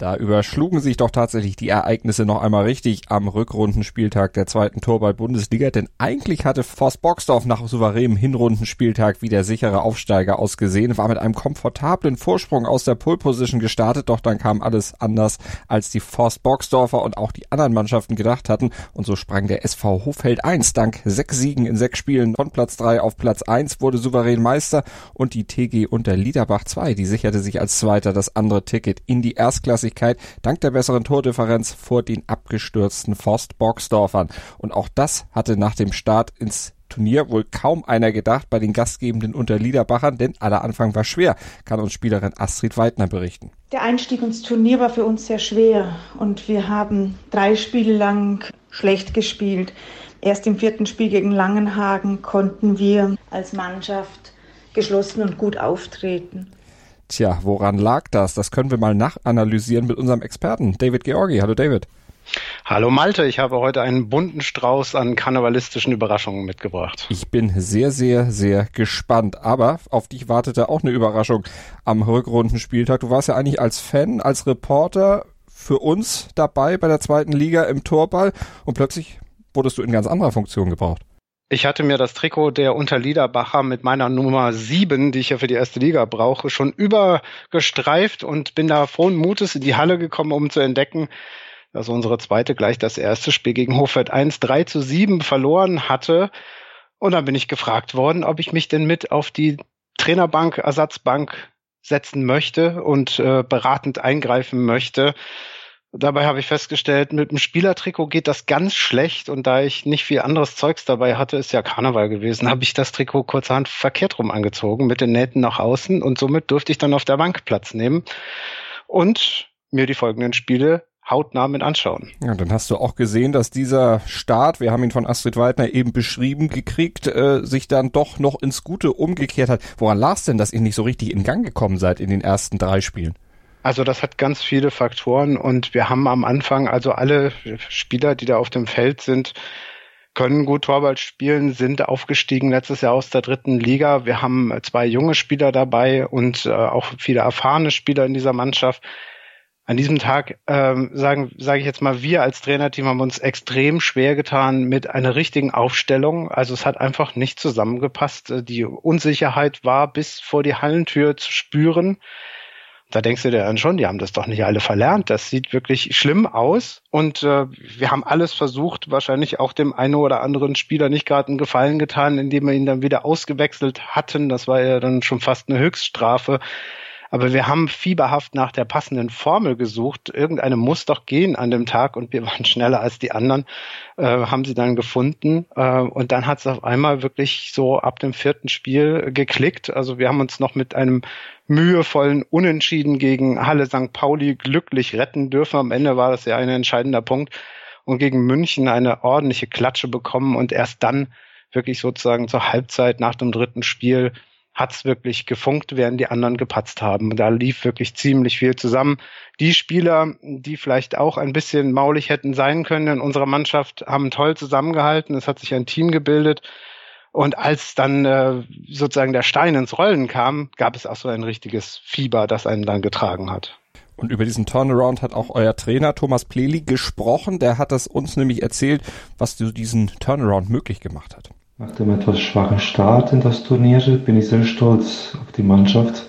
Da überschlugen sich doch tatsächlich die Ereignisse noch einmal richtig am Rückrundenspieltag der zweiten Torball-Bundesliga, denn eigentlich hatte Forst Boxdorf nach souveränem Hinrundenspieltag wie der sichere Aufsteiger ausgesehen, war mit einem komfortablen Vorsprung aus der Pole-Position gestartet, doch dann kam alles anders, als die Forst Boxdorfer und auch die anderen Mannschaften gedacht hatten. Und so sprang der SV Hofeld 1 dank sechs Siegen in sechs Spielen von Platz 3 auf Platz 1, wurde souverän Meister. Und die TG unter Liederbach 2, die sicherte sich als Zweiter das andere Ticket in die Erstklasse Klassigkeit dank der besseren Tordifferenz vor den abgestürzten Forst Boxdorfern. Und auch das hatte nach dem Start ins Turnier wohl kaum einer gedacht bei den gastgebenden Unterliederbachern, denn aller Anfang war schwer, kann uns Spielerin Astrid Weidner berichten. Der Einstieg ins Turnier war für uns sehr schwer und wir haben drei Spiele lang schlecht gespielt. Erst im vierten Spiel gegen Langenhagen konnten wir als Mannschaft geschlossen und gut auftreten. Tja, woran lag das? Das können wir mal nachanalysieren mit unserem Experten, David Georgi. Hallo David. Hallo Malte, ich habe heute einen bunten Strauß an karnevalistischen Überraschungen mitgebracht. Ich bin sehr, sehr, sehr gespannt. Aber auf dich wartete auch eine Überraschung am Rückrundenspieltag. Du warst ja eigentlich als Fan, als Reporter für uns dabei bei der zweiten Liga im Torball und plötzlich wurdest du in ganz anderer Funktion gebraucht. Ich hatte mir das Trikot der Unterliederbacher mit meiner Nummer 7, die ich ja für die erste Liga brauche, schon übergestreift und bin da frohen Mutes in die Halle gekommen, um zu entdecken, dass unsere zweite gleich das erste Spiel gegen Hofeld 1 3 zu 7 verloren hatte. Und dann bin ich gefragt worden, ob ich mich denn mit auf die Trainerbank, Ersatzbank setzen möchte und äh, beratend eingreifen möchte. Dabei habe ich festgestellt, mit dem Spielertrikot geht das ganz schlecht und da ich nicht viel anderes Zeugs dabei hatte, ist ja Karneval gewesen, habe ich das Trikot kurzerhand verkehrt rum angezogen mit den Nähten nach außen und somit durfte ich dann auf der Bank Platz nehmen und mir die folgenden Spiele hautnah mit anschauen. Ja, dann hast du auch gesehen, dass dieser Start, wir haben ihn von Astrid Weidner eben beschrieben gekriegt, äh, sich dann doch noch ins Gute umgekehrt hat. Woran lag es denn, dass ihr nicht so richtig in Gang gekommen seid in den ersten drei Spielen? Also das hat ganz viele Faktoren und wir haben am Anfang also alle Spieler, die da auf dem Feld sind, können gut Torwart spielen, sind aufgestiegen letztes Jahr aus der dritten Liga. Wir haben zwei junge Spieler dabei und äh, auch viele erfahrene Spieler in dieser Mannschaft. An diesem Tag ähm, sagen sage ich jetzt mal, wir als Trainerteam haben uns extrem schwer getan mit einer richtigen Aufstellung. Also es hat einfach nicht zusammengepasst. Die Unsicherheit war bis vor die Hallentür zu spüren. Da denkst du dir dann schon, die haben das doch nicht alle verlernt. Das sieht wirklich schlimm aus. Und äh, wir haben alles versucht, wahrscheinlich auch dem einen oder anderen Spieler nicht gerade einen Gefallen getan, indem wir ihn dann wieder ausgewechselt hatten. Das war ja dann schon fast eine Höchststrafe. Aber wir haben fieberhaft nach der passenden Formel gesucht. Irgendeine muss doch gehen an dem Tag und wir waren schneller als die anderen, äh, haben sie dann gefunden. Äh, und dann hat es auf einmal wirklich so ab dem vierten Spiel geklickt. Also wir haben uns noch mit einem mühevollen Unentschieden gegen Halle St. Pauli glücklich retten dürfen. Am Ende war das ja ein entscheidender Punkt. Und gegen München eine ordentliche Klatsche bekommen und erst dann wirklich sozusagen zur Halbzeit nach dem dritten Spiel hat's wirklich gefunkt, während die anderen gepatzt haben. Da lief wirklich ziemlich viel zusammen. Die Spieler, die vielleicht auch ein bisschen maulig hätten sein können in unserer Mannschaft, haben toll zusammengehalten. Es hat sich ein Team gebildet. Und als dann äh, sozusagen der Stein ins Rollen kam, gab es auch so ein richtiges Fieber, das einen dann getragen hat. Und über diesen Turnaround hat auch euer Trainer Thomas Pleli gesprochen. Der hat das uns nämlich erzählt, was diesen Turnaround möglich gemacht hat. Nach dem etwas schwachen Start in das Turnier bin ich sehr stolz auf die Mannschaft,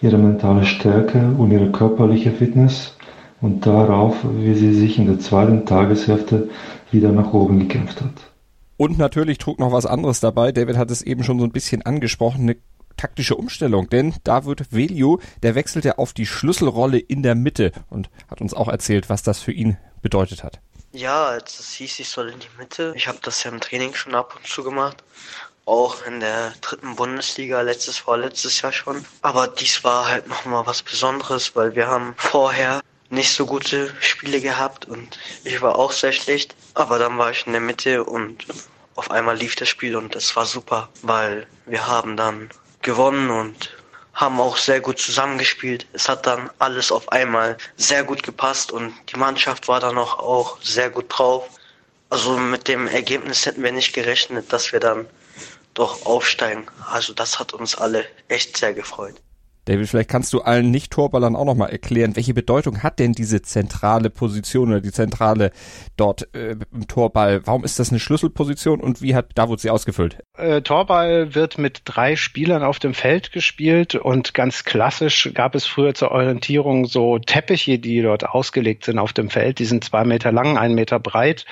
ihre mentale Stärke und ihre körperliche Fitness und darauf, wie sie sich in der zweiten Tageshälfte wieder nach oben gekämpft hat. Und natürlich trug noch was anderes dabei. David hat es eben schon so ein bisschen angesprochen, eine taktische Umstellung, denn da wird Velio, der wechselte auf die Schlüsselrolle in der Mitte und hat uns auch erzählt, was das für ihn bedeutet hat. Ja, als es hieß, ich soll in die Mitte. Ich habe das ja im Training schon ab und zu gemacht. Auch in der dritten Bundesliga, letztes, vorletztes Jahr schon. Aber dies war halt nochmal was Besonderes, weil wir haben vorher nicht so gute Spiele gehabt und ich war auch sehr schlecht. Aber dann war ich in der Mitte und auf einmal lief das Spiel und es war super, weil wir haben dann gewonnen und haben auch sehr gut zusammengespielt. Es hat dann alles auf einmal sehr gut gepasst und die Mannschaft war dann auch, auch sehr gut drauf. Also mit dem Ergebnis hätten wir nicht gerechnet, dass wir dann doch aufsteigen. Also das hat uns alle echt sehr gefreut. David, vielleicht kannst du allen Nicht-Torballern auch nochmal erklären, welche Bedeutung hat denn diese zentrale Position oder die zentrale dort äh, im Torball? Warum ist das eine Schlüsselposition und wie hat Davut sie ausgefüllt? Äh, Torball wird mit drei Spielern auf dem Feld gespielt und ganz klassisch gab es früher zur Orientierung so Teppiche, die dort ausgelegt sind auf dem Feld. Die sind zwei Meter lang, ein Meter breit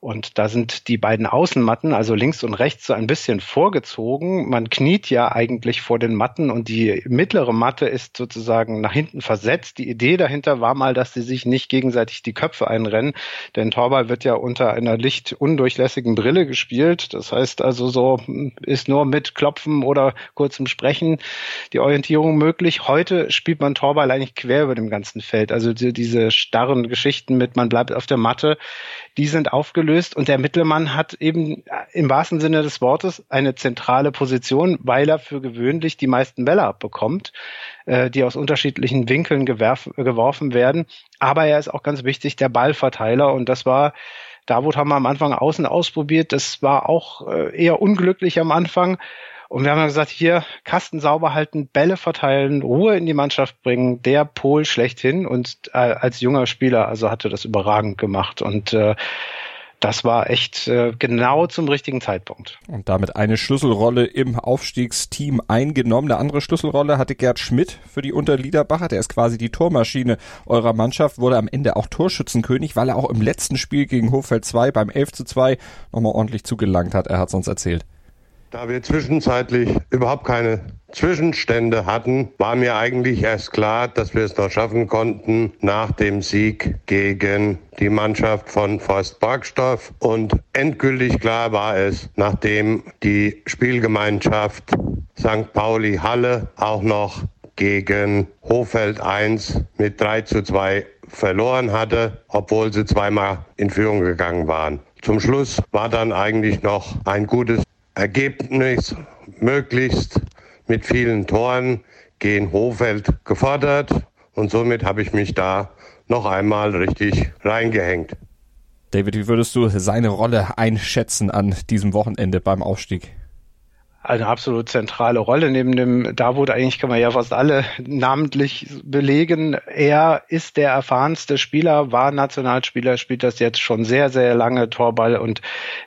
und da sind die beiden Außenmatten, also links und rechts, so ein bisschen vorgezogen. Man kniet ja eigentlich vor den Matten und die mittlere Matte ist sozusagen nach hinten versetzt. Die Idee dahinter war mal, dass sie sich nicht gegenseitig die Köpfe einrennen, denn Torball wird ja unter einer lichtundurchlässigen Brille gespielt. Das heißt also so ist nur mit Klopfen oder kurzem Sprechen die Orientierung möglich. Heute spielt man Torball eigentlich quer über dem ganzen Feld. Also diese starren Geschichten mit man bleibt auf der Matte, die sind aufgelöst und der Mittelmann hat eben im wahrsten Sinne des Wortes eine zentrale Position, weil er für gewöhnlich die meisten Bälle abbekommt, äh, die aus unterschiedlichen Winkeln gewerf, geworfen werden. Aber er ist auch ganz wichtig der Ballverteiler und das war Davut haben wir am Anfang außen ausprobiert. Das war auch äh, eher unglücklich am Anfang. Und wir haben dann gesagt, hier Kasten sauber halten, Bälle verteilen, Ruhe in die Mannschaft bringen, der Pol schlechthin. Und äh, als junger Spieler, also hatte das überragend gemacht. Und äh, das war echt äh, genau zum richtigen Zeitpunkt. Und damit eine Schlüsselrolle im Aufstiegsteam eingenommen. Eine andere Schlüsselrolle hatte Gerd Schmidt für die Unterliederbacher. Der ist quasi die Tormaschine eurer Mannschaft, wurde am Ende auch Torschützenkönig, weil er auch im letzten Spiel gegen Hofeld 2 beim 11 zu 2 nochmal ordentlich zugelangt hat. Er hat es uns erzählt. Da wir zwischenzeitlich überhaupt keine Zwischenstände hatten, war mir eigentlich erst klar, dass wir es noch schaffen konnten nach dem Sieg gegen die Mannschaft von Forst Barkstorff. Und endgültig klar war es, nachdem die Spielgemeinschaft St. Pauli Halle auch noch gegen Hofeld 1 mit 3 zu 2 verloren hatte, obwohl sie zweimal in Führung gegangen waren. Zum Schluss war dann eigentlich noch ein gutes Ergebnis möglichst mit vielen Toren gegen Hofeld gefordert und somit habe ich mich da noch einmal richtig reingehängt. David, wie würdest du seine Rolle einschätzen an diesem Wochenende beim Aufstieg? Eine absolut zentrale Rolle. Neben dem Davut eigentlich kann man ja fast alle namentlich belegen. Er ist der erfahrenste Spieler, war Nationalspieler, spielt das jetzt schon sehr, sehr lange Torball und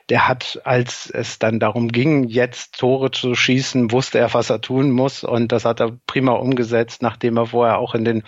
der hat, als es dann darum ging, jetzt Tore zu schießen, wusste er, was er tun muss und das hat er prima umgesetzt, nachdem er vorher auch in den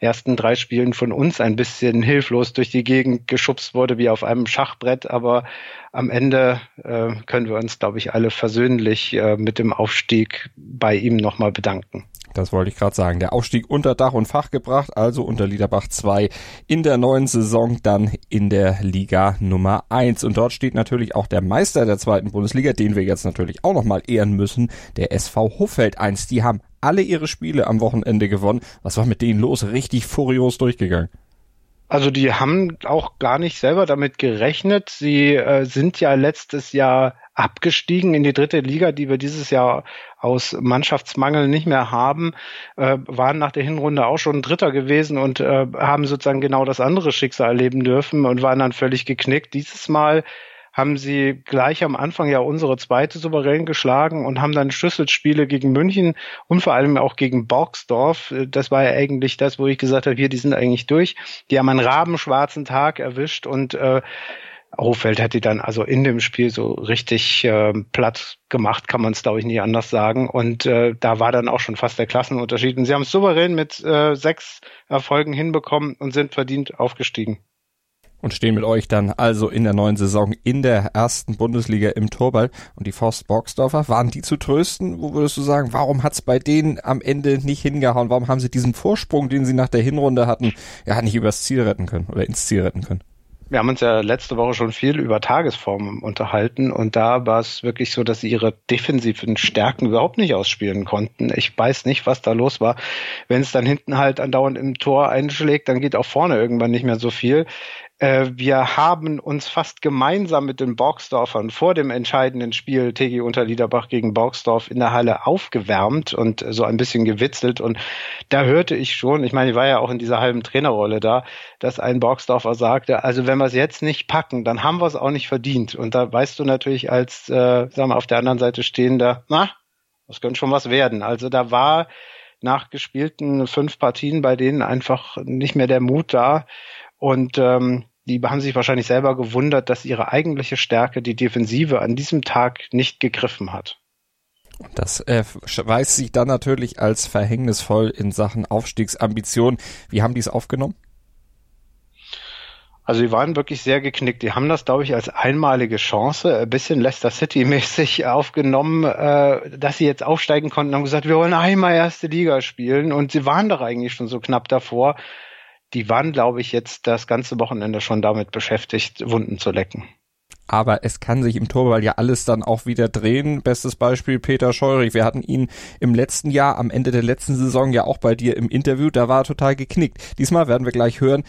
ersten drei Spielen von uns ein bisschen hilflos durch die Gegend geschubst wurde wie auf einem Schachbrett, aber am Ende äh, können wir uns, glaube ich, alle versöhnlich äh, mit dem Aufstieg bei ihm nochmal bedanken. Das wollte ich gerade sagen. Der Aufstieg unter Dach und Fach gebracht, also unter Liederbach 2 in der neuen Saison dann in der Liga Nummer 1. Und dort steht natürlich auch der Meister der zweiten Bundesliga, den wir jetzt natürlich auch nochmal ehren müssen, der SV Hoffeld 1. Die haben alle ihre Spiele am Wochenende gewonnen. Was war mit denen los? Richtig furios durchgegangen. Also die haben auch gar nicht selber damit gerechnet. Sie äh, sind ja letztes Jahr abgestiegen in die dritte Liga, die wir dieses Jahr aus Mannschaftsmangel nicht mehr haben, äh, waren nach der Hinrunde auch schon Dritter gewesen und äh, haben sozusagen genau das andere Schicksal erleben dürfen und waren dann völlig geknickt. Dieses Mal haben sie gleich am Anfang ja unsere zweite souverän geschlagen und haben dann Schlüsselspiele gegen München und vor allem auch gegen Borgsdorf. Das war ja eigentlich das, wo ich gesagt habe, hier, die sind eigentlich durch. Die haben einen rabenschwarzen Tag erwischt und äh, Hofeld hat die dann also in dem Spiel so richtig äh, platt gemacht, kann man es glaube ich nie anders sagen. Und äh, da war dann auch schon fast der Klassenunterschied. Und sie haben es souverän mit äh, sechs Erfolgen hinbekommen und sind verdient aufgestiegen und stehen mit euch dann also in der neuen Saison in der ersten Bundesliga im Torball. Und die Forst Borgsdorfer, waren die zu trösten? Wo würdest du sagen, warum hat's bei denen am Ende nicht hingehauen? Warum haben sie diesen Vorsprung, den sie nach der Hinrunde hatten, ja nicht übers Ziel retten können oder ins Ziel retten können? Wir haben uns ja letzte Woche schon viel über Tagesformen unterhalten und da war es wirklich so, dass sie ihre defensiven Stärken überhaupt nicht ausspielen konnten. Ich weiß nicht, was da los war. Wenn es dann hinten halt andauernd im Tor einschlägt, dann geht auch vorne irgendwann nicht mehr so viel Äh, wir haben uns fast gemeinsam mit den Borgsdorfern vor dem entscheidenden Spiel TG Unterliederbach gegen Borgsdorf in der Halle aufgewärmt und so ein bisschen gewitzelt. Und da hörte ich schon, ich meine, ich war ja auch in dieser halben Trainerrolle da, dass ein Borgsdorfer sagte, also wenn wir es jetzt nicht packen, dann haben wir es auch nicht verdient. Und da weißt du natürlich als, äh, sagen wir, auf der anderen Seite stehender, na, das könnte schon was werden. Also da war nach gespielten fünf Partien bei denen einfach nicht mehr der Mut da. Und ähm, die haben sich wahrscheinlich selber gewundert, dass ihre eigentliche Stärke, die Defensive, an diesem Tag nicht gegriffen hat. Das äh, weiß sich dann natürlich als verhängnisvoll in Sachen Aufstiegsambition. Wie haben die es aufgenommen? Also die waren wirklich sehr geknickt. Die haben das, glaube ich, als einmalige Chance, ein bisschen Leicester City-mäßig aufgenommen, äh, dass sie jetzt aufsteigen konnten und haben gesagt, wir wollen einmal erste Liga spielen. Und sie waren doch eigentlich schon so knapp davor. Die waren, glaube ich, jetzt das ganze Wochenende schon damit beschäftigt, Wunden zu lecken. Aber es kann sich im Torball ja alles dann auch wieder drehen. Bestes Beispiel Peter Scheurich. Wir hatten ihn im letzten Jahr, am Ende der letzten Saison ja auch bei dir im Interview. Da war er total geknickt. Diesmal werden wir gleich hören,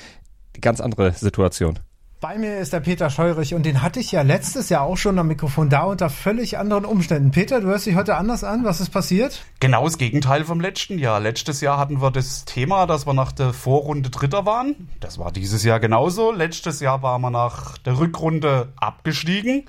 ganz andere Situation. Bei mir ist der Peter Scheurich und den hatte ich ja letztes Jahr auch schon am Mikrofon da unter völlig anderen Umständen. Peter, du hörst dich heute anders an. Was ist passiert? Genau das Gegenteil vom letzten Jahr. Letztes Jahr hatten wir das Thema, dass wir nach der Vorrunde Dritter waren. Das war dieses Jahr genauso. Letztes Jahr waren wir nach der Rückrunde abgestiegen.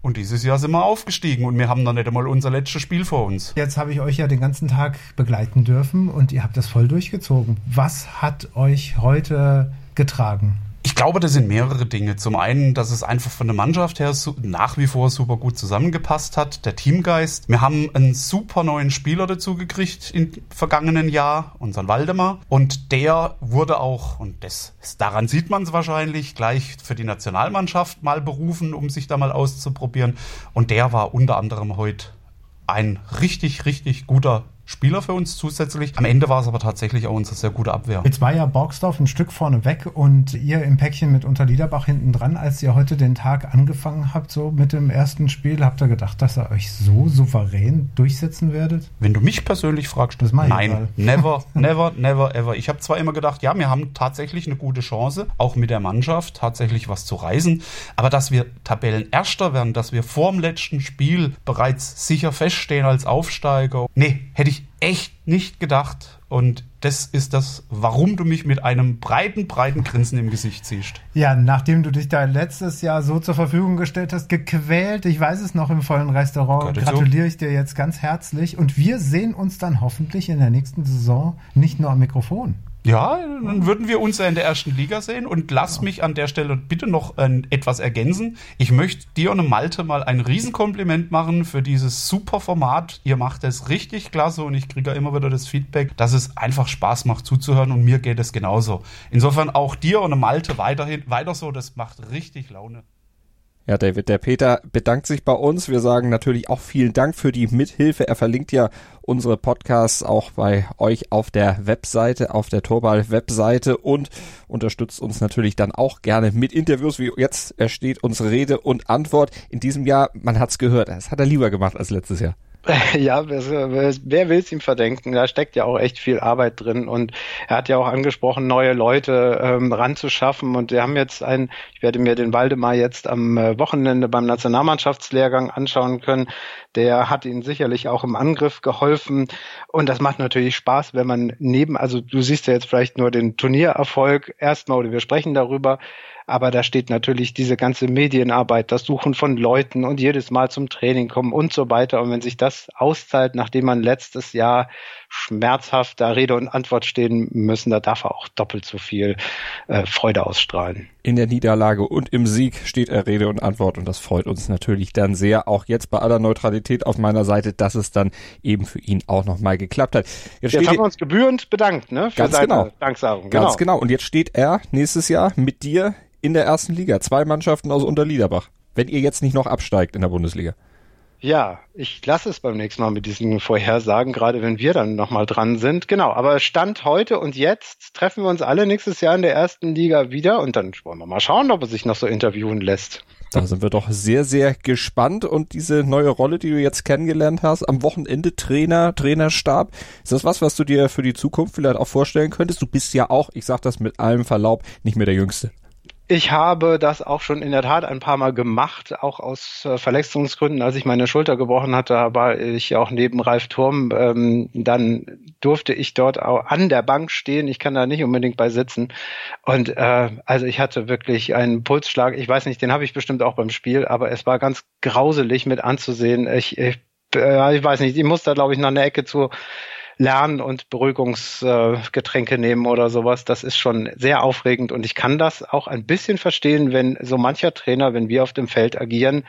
Und dieses Jahr sind wir aufgestiegen und wir haben noch nicht einmal unser letztes Spiel vor uns. Jetzt habe ich euch ja den ganzen Tag begleiten dürfen und ihr habt das voll durchgezogen. Was hat euch heute getragen? Ich glaube, das sind mehrere Dinge. Zum einen, dass es einfach von der Mannschaft her nach wie vor super gut zusammengepasst hat, der Teamgeist. Wir haben einen super neuen Spieler dazu gekriegt im vergangenen Jahr, unseren Waldemar. Und der wurde auch, und das, daran sieht man es wahrscheinlich, gleich für die Nationalmannschaft mal berufen, um sich da mal auszuprobieren. Und der war unter anderem heute ein richtig, richtig guter Spieler für uns zusätzlich. Am Ende war es aber tatsächlich auch unsere sehr gute Abwehr. Jetzt war ja Borgsdorf ein Stück vorne weg und ihr im Päckchen mit Unterliederbach hinten dran, als ihr heute den Tag angefangen habt, so mit dem ersten Spiel, habt ihr gedacht, dass ihr euch so souverän durchsetzen werdet? Wenn du mich persönlich fragst, das nein, egal. never, never, never, ever. Ich habe zwar immer gedacht, ja, wir haben tatsächlich eine gute Chance, auch mit der Mannschaft tatsächlich was zu reisen, aber dass wir Tabellenerster werden, dass wir vorm letzten Spiel bereits sicher feststehen als Aufsteiger, nee, hätte ich ich echt nicht gedacht. Und das ist das, warum du mich mit einem breiten, breiten Grinsen im Gesicht siehst. Ja, nachdem du dich da letztes Jahr so zur Verfügung gestellt hast, gequält, ich weiß es noch im vollen Restaurant, gratuliere ich dir jetzt ganz herzlich. Und wir sehen uns dann hoffentlich in der nächsten Saison nicht nur am Mikrofon. Ja, dann würden wir uns ja in der ersten Liga sehen. Und lass mich an der Stelle bitte noch äh, etwas ergänzen. Ich möchte dir und Malte mal ein Riesenkompliment machen für dieses super Format. Ihr macht es richtig klasse und ich kriege ja immer wieder das Feedback, dass es einfach Spaß macht zuzuhören und mir geht es genauso. Insofern auch dir und Malte weiterhin weiter so. Das macht richtig Laune. Ja, David, der Peter bedankt sich bei uns. Wir sagen natürlich auch vielen Dank für die Mithilfe. Er verlinkt ja unsere Podcasts auch bei euch auf der Webseite, auf der Torball-Webseite und unterstützt uns natürlich dann auch gerne mit Interviews, wie jetzt ersteht uns Rede und Antwort. In diesem Jahr, man hat's gehört, das hat er lieber gemacht als letztes Jahr. Ja, wer will es ihm verdenken? Da steckt ja auch echt viel Arbeit drin und er hat ja auch angesprochen, neue Leute ähm, ranzuschaffen und wir haben jetzt ein, ich werde mir den Waldemar jetzt am äh, Wochenende beim Nationalmannschaftslehrgang anschauen können. Der hat ihnen sicherlich auch im Angriff geholfen und das macht natürlich Spaß, wenn man neben, also du siehst ja jetzt vielleicht nur den Turniererfolg erstmal oder wir sprechen darüber, aber da steht natürlich diese ganze Medienarbeit, das Suchen von Leuten und jedes Mal zum Training kommen und so weiter. Und wenn sich das auszahlt, nachdem man letztes Jahr schmerzhaft da Rede und Antwort stehen müssen, da darf er auch doppelt so viel äh, Freude ausstrahlen. In der Niederlage und im Sieg steht er Rede und Antwort und das freut uns natürlich dann sehr, auch jetzt bei aller Neutralität auf meiner Seite, dass es dann eben für ihn auch nochmal geklappt hat. Jetzt, jetzt haben wir uns gebührend bedankt, ne? Für ganz genau. Danksagung. Ganz genau. genau. Und jetzt steht er nächstes Jahr mit dir in der ersten Liga. Zwei Mannschaften aus Unterliederbach. Wenn ihr jetzt nicht noch absteigt in der Bundesliga. Ja, ich lasse es beim nächsten Mal mit diesen Vorhersagen, gerade wenn wir dann nochmal dran sind. Genau, aber Stand heute und jetzt treffen wir uns alle nächstes Jahr in der ersten Liga wieder und dann wollen wir mal schauen, ob er sich noch so interviewen lässt. Da sind wir doch sehr, sehr gespannt und diese neue Rolle, die du jetzt kennengelernt hast, am Wochenende Trainer, Trainerstab, ist das was, was du dir für die Zukunft vielleicht auch vorstellen könntest? Du bist ja auch, ich sag das mit allem Verlaub, nicht mehr der Jüngste. Ich habe das auch schon in der Tat ein paar Mal gemacht, auch aus äh, Verletzungsgründen. Als ich meine Schulter gebrochen hatte, war ich auch neben Ralf Turm. Ähm, dann durfte ich dort auch an der Bank stehen. Ich kann da nicht unbedingt bei sitzen. Und äh, also ich hatte wirklich einen Pulsschlag. Ich weiß nicht, den habe ich bestimmt auch beim Spiel, aber es war ganz grauselig mit anzusehen. Ich, ich, äh, ich weiß nicht, ich muss da glaube ich noch eine Ecke zu lernen und Beruhigungsgetränke nehmen oder sowas. Das ist schon sehr aufregend und ich kann das auch ein bisschen verstehen, wenn so mancher Trainer, wenn wir auf dem Feld agieren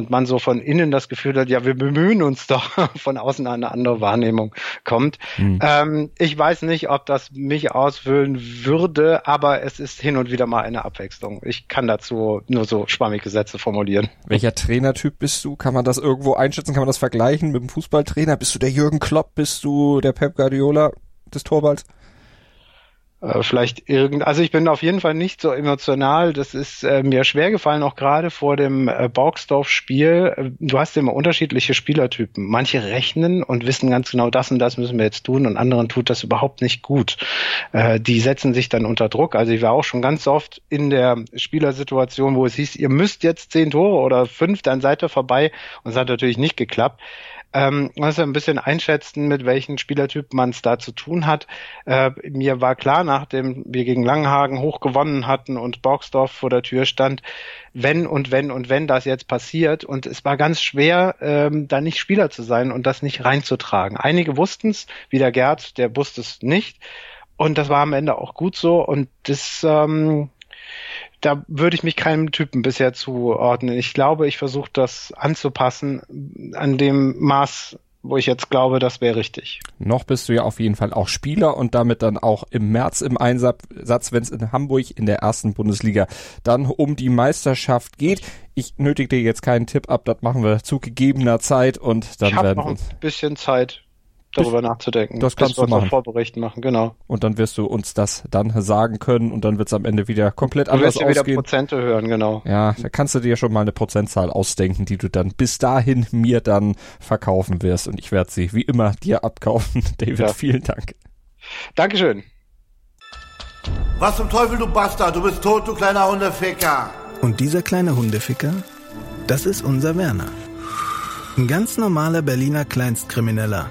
und man so von innen das Gefühl hat, ja, wir bemühen uns doch, von außen eine andere Wahrnehmung kommt. Mhm. Ähm, ich weiß nicht, ob das mich ausfüllen würde, aber es ist hin und wieder mal eine Abwechslung. Ich kann dazu nur so schwammige Sätze formulieren. Welcher Trainertyp bist du? Kann man das irgendwo einschätzen? Kann man das vergleichen mit dem Fußballtrainer? Bist du der Jürgen Klopp? Bist du der Pep Guardiola des Torballs? Äh, vielleicht irgend, also ich bin auf jeden Fall nicht so emotional. Das ist äh, mir schwer gefallen, auch gerade vor dem äh, Borgsdorf-Spiel. Äh, du hast immer unterschiedliche Spielertypen. Manche rechnen und wissen ganz genau, das und das müssen wir jetzt tun und anderen tut das überhaupt nicht gut. Äh, die setzen sich dann unter Druck. Also ich war auch schon ganz oft in der Spielersituation, wo es hieß, ihr müsst jetzt zehn Tore oder fünf, dann seid ihr vorbei. Und es hat natürlich nicht geklappt. Ähm, muss ein bisschen einschätzen, mit welchen Spielertypen man es da zu tun hat. Äh, mir war klar, nachdem wir gegen Langenhagen hoch gewonnen hatten und Borgsdorf vor der Tür stand, wenn und wenn und wenn das jetzt passiert. Und es war ganz schwer, ähm, da nicht Spieler zu sein und das nicht reinzutragen. Einige wussten es, wie der Gerd, der wusste es nicht. Und das war am Ende auch gut so. Und das ähm, da würde ich mich keinem Typen bisher zuordnen. Ich glaube, ich versuche das anzupassen an dem Maß, wo ich jetzt glaube, das wäre richtig. Noch bist du ja auf jeden Fall auch Spieler und damit dann auch im März im Einsatz, wenn es in Hamburg in der ersten Bundesliga dann um die Meisterschaft geht. Ich nötige dir jetzt keinen Tipp ab, das machen wir zu gegebener Zeit und dann ich werden wir uns. Ein bisschen Zeit darüber nachzudenken. Das kannst du machen. Vorberichten machen, genau. Und dann wirst du uns das dann sagen können und dann wird es am Ende wieder komplett du anders wirst ausgehen. wieder Prozente hören, genau. Ja, da kannst du dir schon mal eine Prozentzahl ausdenken, die du dann bis dahin mir dann verkaufen wirst und ich werde sie wie immer dir abkaufen. David, ja. vielen Dank. Dankeschön. Was zum Teufel, du Bastard, du bist tot, du kleiner Hundeficker. Und dieser kleine Hundeficker, das ist unser Werner. Ein ganz normaler Berliner Kleinstkrimineller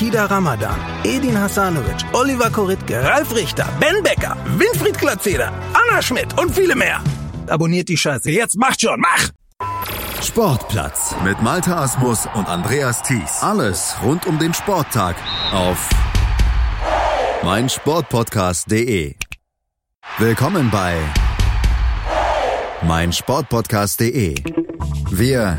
Kida Ramadan, Edin Hasanovic, Oliver Koritke, Ralf Richter, Ben Becker, Winfried Glatzeder, Anna Schmidt und viele mehr. Abonniert die Scheiße. Jetzt macht schon, mach! Sportplatz mit Malta Asmus und Andreas Thies. Alles rund um den Sporttag auf meinsportpodcast.de. Willkommen bei meinsportpodcast.de. Wir